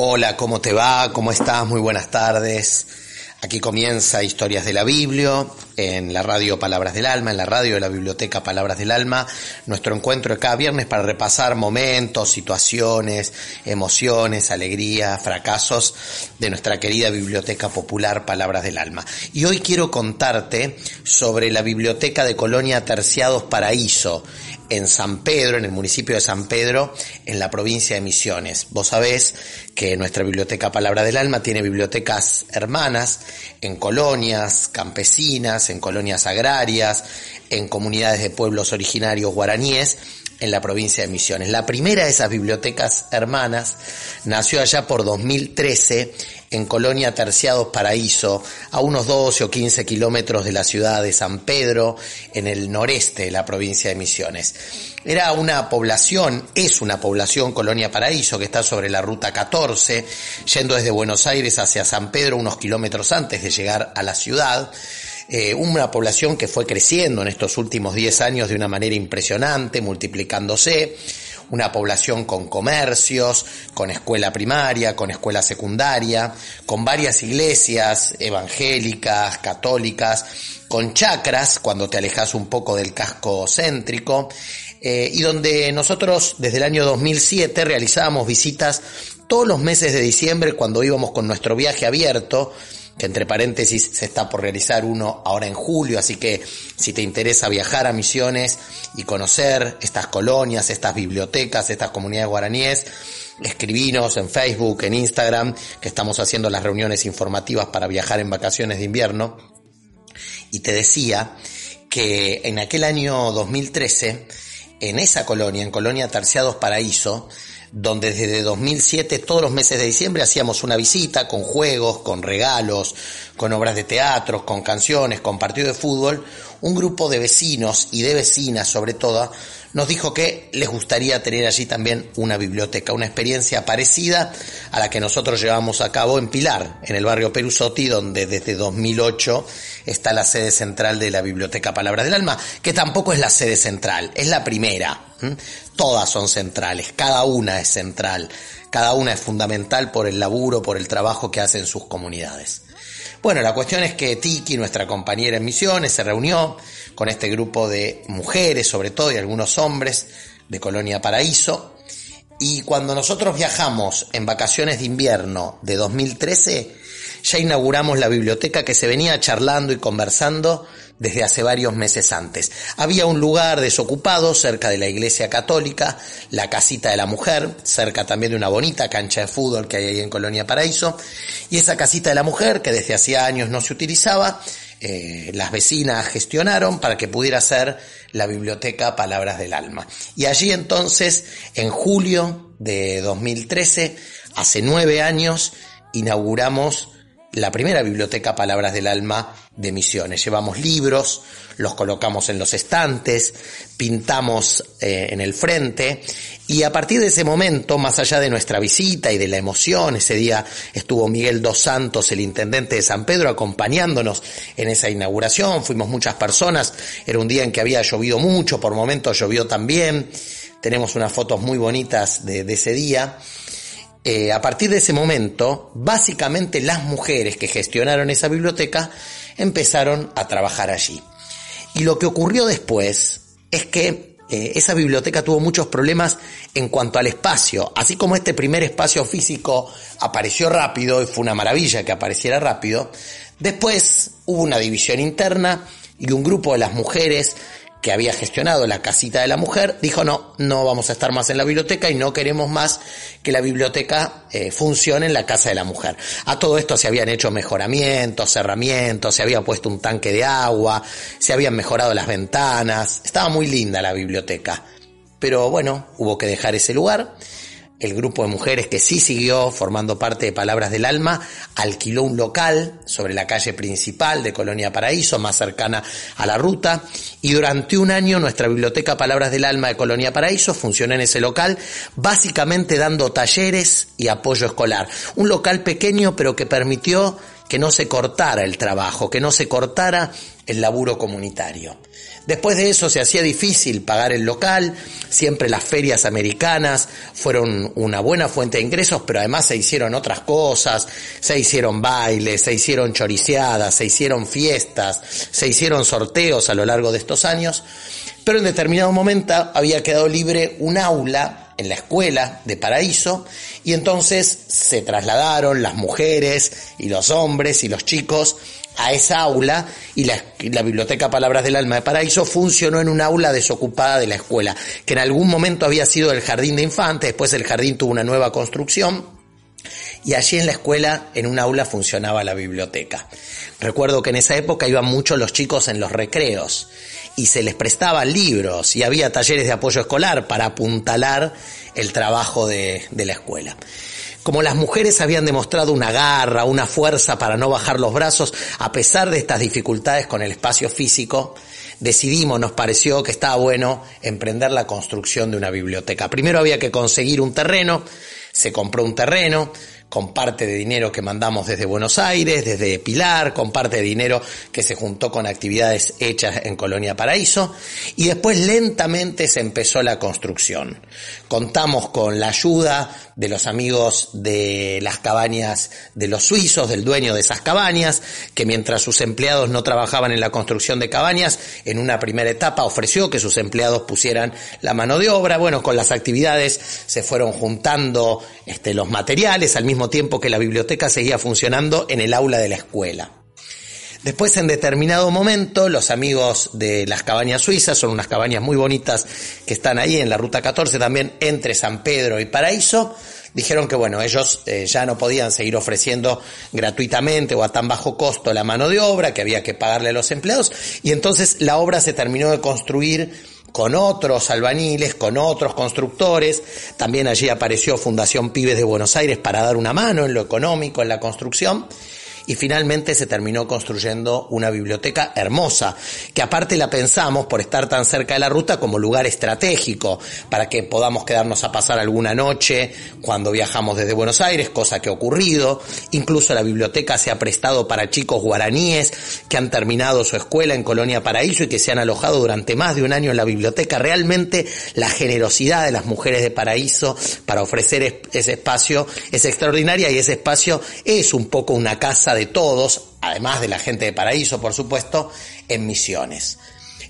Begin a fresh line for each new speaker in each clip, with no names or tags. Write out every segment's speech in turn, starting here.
Hola, ¿cómo te va? ¿Cómo estás? Muy buenas tardes. Aquí comienza Historias de la Biblia, en la radio Palabras del Alma, en la radio de la Biblioteca Palabras del Alma, nuestro encuentro de cada viernes para repasar momentos, situaciones, emociones, alegrías, fracasos de nuestra querida Biblioteca Popular Palabras del Alma. Y hoy quiero contarte sobre la Biblioteca de Colonia Terciados Paraíso, en San Pedro, en el municipio de San Pedro, en la provincia de Misiones. Vos sabés que nuestra biblioteca Palabra del Alma tiene bibliotecas hermanas en colonias campesinas, en colonias agrarias, en comunidades de pueblos originarios guaraníes en la provincia de Misiones. La primera de esas bibliotecas hermanas nació allá por 2013 en Colonia Terciados Paraíso, a unos 12 o 15 kilómetros de la ciudad de San Pedro, en el noreste de la provincia de Misiones. Era una población, es una población Colonia Paraíso que está sobre la ruta 14, yendo desde Buenos Aires hacia San Pedro unos kilómetros antes de llegar a la ciudad. Eh, una población que fue creciendo en estos últimos 10 años de una manera impresionante, multiplicándose una población con comercios, con escuela primaria, con escuela secundaria, con varias iglesias evangélicas, católicas, con chacras cuando te alejas un poco del casco céntrico, eh, y donde nosotros desde el año 2007 realizábamos visitas todos los meses de diciembre cuando íbamos con nuestro viaje abierto, que entre paréntesis se está por realizar uno ahora en julio, así que si te interesa viajar a Misiones y conocer estas colonias, estas bibliotecas, estas comunidades guaraníes, escribinos en Facebook, en Instagram, que estamos haciendo las reuniones informativas para viajar en vacaciones de invierno. Y te decía que en aquel año 2013, en esa colonia, en Colonia Terciados Paraíso, donde desde 2007 todos los meses de diciembre hacíamos una visita con juegos, con regalos, con obras de teatro, con canciones, con partido de fútbol, un grupo de vecinos y de vecinas sobre todo nos dijo que les gustaría tener allí también una biblioteca, una experiencia parecida a la que nosotros llevamos a cabo en Pilar, en el barrio Perusotti, donde desde 2008 está la sede central de la Biblioteca Palabras del Alma, que tampoco es la sede central, es la primera. Todas son centrales, cada una es central, cada una es fundamental por el laburo, por el trabajo que hacen sus comunidades. Bueno, la cuestión es que Tiki, nuestra compañera en misiones, se reunió con este grupo de mujeres, sobre todo, y algunos hombres de Colonia Paraíso. Y cuando nosotros viajamos en vacaciones de invierno de 2013, ya inauguramos la biblioteca que se venía charlando y conversando desde hace varios meses antes. Había un lugar desocupado cerca de la iglesia católica, la casita de la mujer, cerca también de una bonita cancha de fútbol que hay ahí en Colonia Paraíso, y esa casita de la mujer que desde hacía años no se utilizaba, eh, las vecinas gestionaron para que pudiera ser la biblioteca Palabras del Alma. Y allí entonces, en julio de 2013, hace nueve años, inauguramos la primera biblioteca Palabras del Alma de Misiones. Llevamos libros, los colocamos en los estantes, pintamos eh, en el frente y a partir de ese momento, más allá de nuestra visita y de la emoción, ese día estuvo Miguel Dos Santos, el intendente de San Pedro, acompañándonos en esa inauguración, fuimos muchas personas, era un día en que había llovido mucho, por momentos llovió también, tenemos unas fotos muy bonitas de ese día. Eh, a partir de ese momento, básicamente las mujeres que gestionaron esa biblioteca empezaron a trabajar allí. Y lo que ocurrió después es que eh, esa biblioteca tuvo muchos problemas en cuanto al espacio. Así como este primer espacio físico apareció rápido y fue una maravilla que apareciera rápido, después hubo una división interna y un grupo de las mujeres que había gestionado la casita de la mujer, dijo no, no vamos a estar más en la biblioteca y no queremos más que la biblioteca eh, funcione en la casa de la mujer. A todo esto se habían hecho mejoramientos, cerramientos, se había puesto un tanque de agua, se habían mejorado las ventanas, estaba muy linda la biblioteca. Pero bueno, hubo que dejar ese lugar el grupo de mujeres que sí siguió formando parte de Palabras del Alma alquiló un local sobre la calle principal de Colonia Paraíso, más cercana a la ruta, y durante un año nuestra biblioteca Palabras del Alma de Colonia Paraíso funcionó en ese local, básicamente dando talleres y apoyo escolar. Un local pequeño pero que permitió que no se cortara el trabajo, que no se cortara el laburo comunitario. Después de eso se hacía difícil pagar el local, siempre las ferias americanas fueron una buena fuente de ingresos, pero además se hicieron otras cosas, se hicieron bailes, se hicieron choriciadas, se hicieron fiestas, se hicieron sorteos a lo largo de estos años, pero en determinado momento había quedado libre un aula en la escuela de Paraíso y entonces se trasladaron las mujeres y los hombres y los chicos a esa aula y la, Biblioteca Palabras del Alma de Paraíso funcionó en un aula desocupada de la escuela, que en algún momento había sido el jardín de infantes, después el jardín tuvo una nueva construcción y allí en la escuela, en un aula, funcionaba la biblioteca. Recuerdo que en esa época iban muchos los chicos en los recreos y se les prestaban libros y había talleres de apoyo escolar para apuntalar el trabajo de, de la escuela. Como las mujeres habían demostrado una garra, una fuerza para no bajar los brazos, a pesar de estas dificultades con el espacio físico, decidimos, nos pareció que estaba bueno emprender la construcción de una biblioteca. Primero había que conseguir un terreno, se compró un terreno, con parte de dinero que mandamos desde Buenos Aires, desde Pilar, con parte de dinero que se juntó con actividades hechas en Colonia Paraíso, y después lentamente se empezó la construcción. Contamos con la ayuda de los amigos de las cabañas de los suizos, del dueño de esas cabañas, que mientras sus empleados no trabajaban en la construcción de cabañas, en una primera etapa ofreció que sus empleados pusieran la mano de obra. Bueno, con las actividades se fueron juntando este, los materiales al mismo tiempo que la biblioteca seguía funcionando en el aula de la escuela. Después, en determinado momento, los amigos de las cabañas suizas, son unas cabañas muy bonitas que están ahí en la ruta 14 también, entre San Pedro y Paraíso, dijeron que bueno, ellos eh, ya no podían seguir ofreciendo gratuitamente o a tan bajo costo la mano de obra, que había que pagarle a los empleados, y entonces la obra se terminó de construir con otros albaniles, con otros constructores. También allí apareció Fundación Pibes de Buenos Aires para dar una mano en lo económico, en la construcción y finalmente se terminó construyendo una biblioteca hermosa, que aparte la pensamos por estar tan cerca de la ruta como lugar estratégico para que podamos quedarnos a pasar alguna noche cuando viajamos desde Buenos Aires, cosa que ha ocurrido. Incluso la biblioteca se ha prestado para chicos guaraníes que han terminado su escuela en Colonia Paraíso y que se han alojado durante más de un año en la biblioteca. Realmente la generosidad de las mujeres de Paraíso para ofrecer ese espacio es extraordinaria y ese espacio es un poco una casa todos, además de la gente de Paraíso, por supuesto, en Misiones.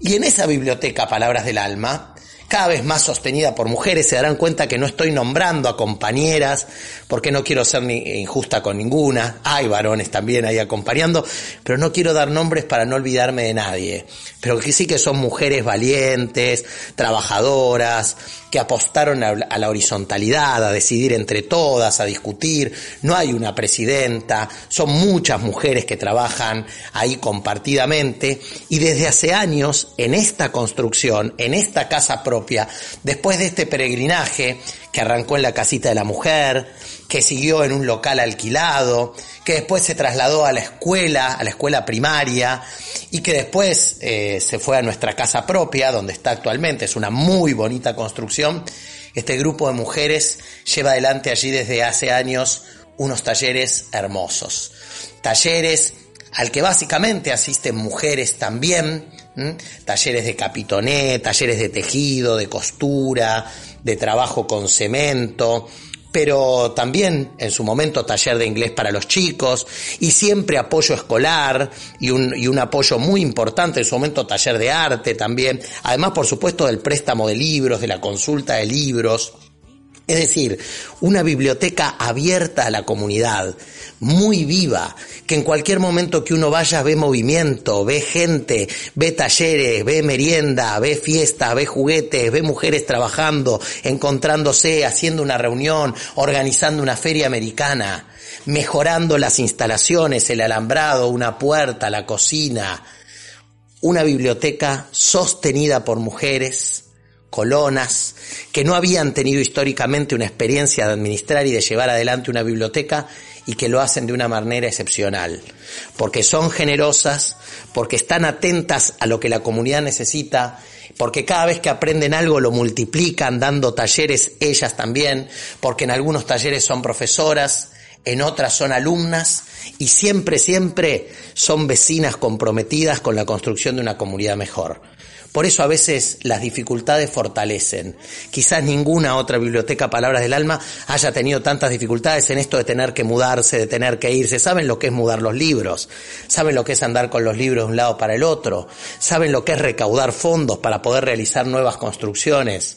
Y en esa biblioteca Palabras del Alma, cada vez más sostenida por mujeres, se darán cuenta que no estoy nombrando a compañeras, porque no quiero ser injusta con ninguna, hay varones también ahí acompañando, pero no quiero dar nombres para no olvidarme de nadie, pero sí que son mujeres valientes, trabajadoras, que apostaron a la horizontalidad, a decidir entre todas, a discutir. No hay una presidenta, son muchas mujeres que trabajan ahí compartidamente. Y desde hace años en esta construcción, en esta casa propia, después de este peregrinaje que arrancó en la casita de la mujer, que siguió en un local alquilado, que después se trasladó a la escuela, a la escuela primaria, y que después eh, se fue a nuestra casa propia, donde está actualmente, es una muy bonita construcción. Este grupo de mujeres lleva adelante allí desde hace años unos talleres hermosos. Talleres al que básicamente asisten mujeres también, talleres de capitoné, talleres de tejido, de costura, de trabajo con cemento, pero también en su momento taller de inglés para los chicos y siempre apoyo escolar y un, y un, apoyo muy importante en su momento taller de arte también, además por supuesto del préstamo de libros, de la consulta de libros. Es decir, una biblioteca abierta a la comunidad, muy viva, que en cualquier momento que uno vaya ve movimiento, ve gente, ve talleres, ve merienda, ve fiesta, ve juguetes, ve mujeres trabajando, encontrándose, haciendo una reunión, organizando una feria americana, mejorando las instalaciones, el alambrado, una puerta, la cocina. Una biblioteca sostenida por mujeres, colonas, que no habían tenido históricamente una experiencia de administrar y de llevar adelante una biblioteca y que lo hacen de una manera excepcional, porque son generosas, porque están atentas a lo que la comunidad necesita, porque cada vez que aprenden algo lo multiplican dando talleres ellas también, porque en algunos talleres son profesoras, en otras son alumnas y siempre, siempre son vecinas comprometidas con la construcción de una comunidad mejor. Por eso a veces las dificultades fortalecen. Quizás ninguna otra biblioteca Palabras del Alma haya tenido tantas dificultades en esto de tener que mudarse, de tener que irse. Saben lo que es mudar los libros, saben lo que es andar con los libros de un lado para el otro, saben lo que es recaudar fondos para poder realizar nuevas construcciones.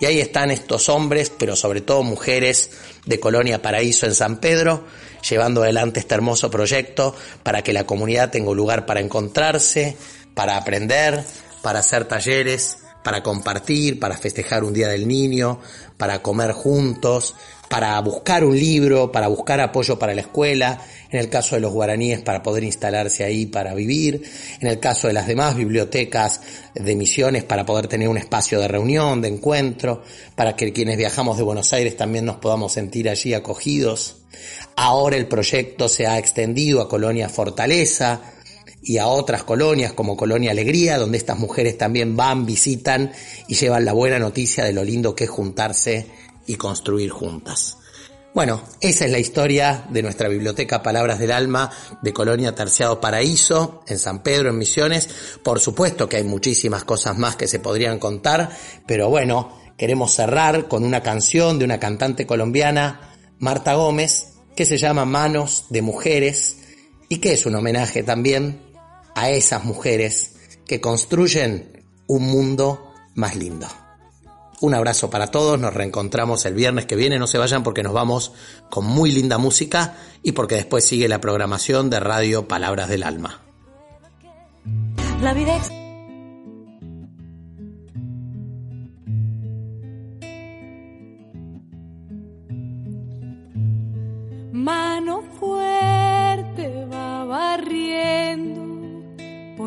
Y ahí están estos hombres, pero sobre todo mujeres de Colonia Paraíso en San Pedro, llevando adelante este hermoso proyecto para que la comunidad tenga un lugar para encontrarse, para aprender, para hacer talleres, para compartir, para festejar un día del niño, para comer juntos, para buscar un libro, para buscar apoyo para la escuela, en el caso de los guaraníes para poder instalarse ahí para vivir, en el caso de las demás bibliotecas de misiones para poder tener un espacio de reunión, de encuentro, para que quienes viajamos de Buenos Aires también nos podamos sentir allí acogidos. Ahora el proyecto se ha extendido a Colonia Fortaleza, y a otras colonias como Colonia Alegría, donde estas mujeres también van, visitan y llevan la buena noticia de lo lindo que es juntarse y construir juntas. Bueno, esa es la historia de nuestra biblioteca Palabras del Alma de Colonia Terciado Paraíso, en San Pedro, en Misiones. Por supuesto que hay muchísimas cosas más que se podrían contar, pero bueno, queremos cerrar con una canción de una cantante colombiana, Marta Gómez, que se llama Manos de Mujeres y que es un homenaje también a esas mujeres que construyen un mundo más lindo. Un abrazo para todos, nos reencontramos el viernes que viene, no se vayan porque nos vamos con muy linda música y porque después sigue la programación de Radio Palabras del Alma. La vida
fuerte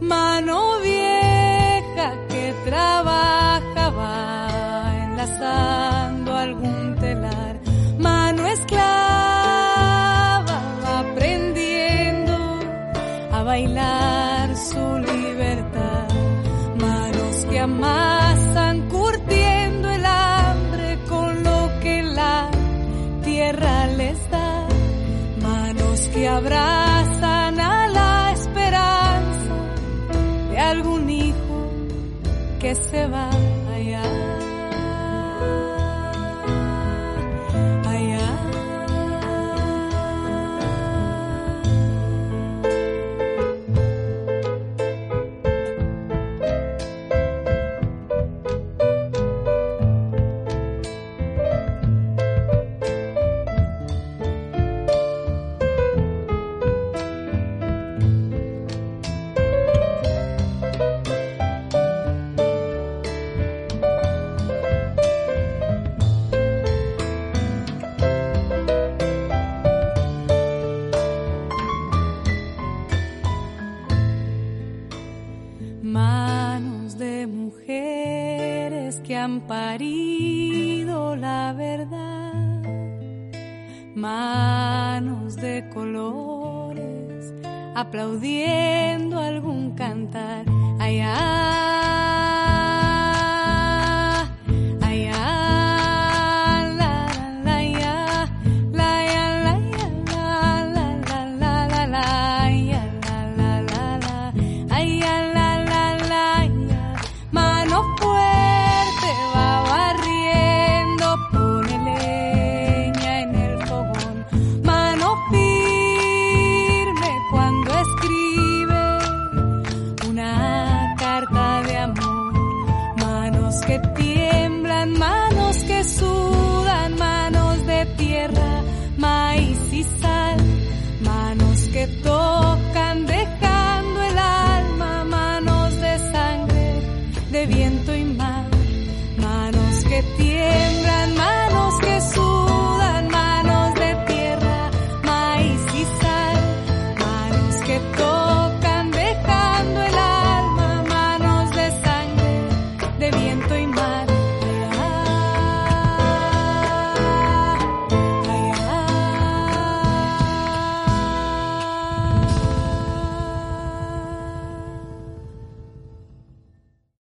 Mano vieja que trabajaba enlazando algún telar, mano esclava aprendiendo a bailar su libertad, manos que amasan abrazan a la esperanza de algún hijo que se va mujeres que han parido la verdad. Manos de colores aplaudiendo algún cantar. Allá, allá, de viento y mar. Manos que tiemblan,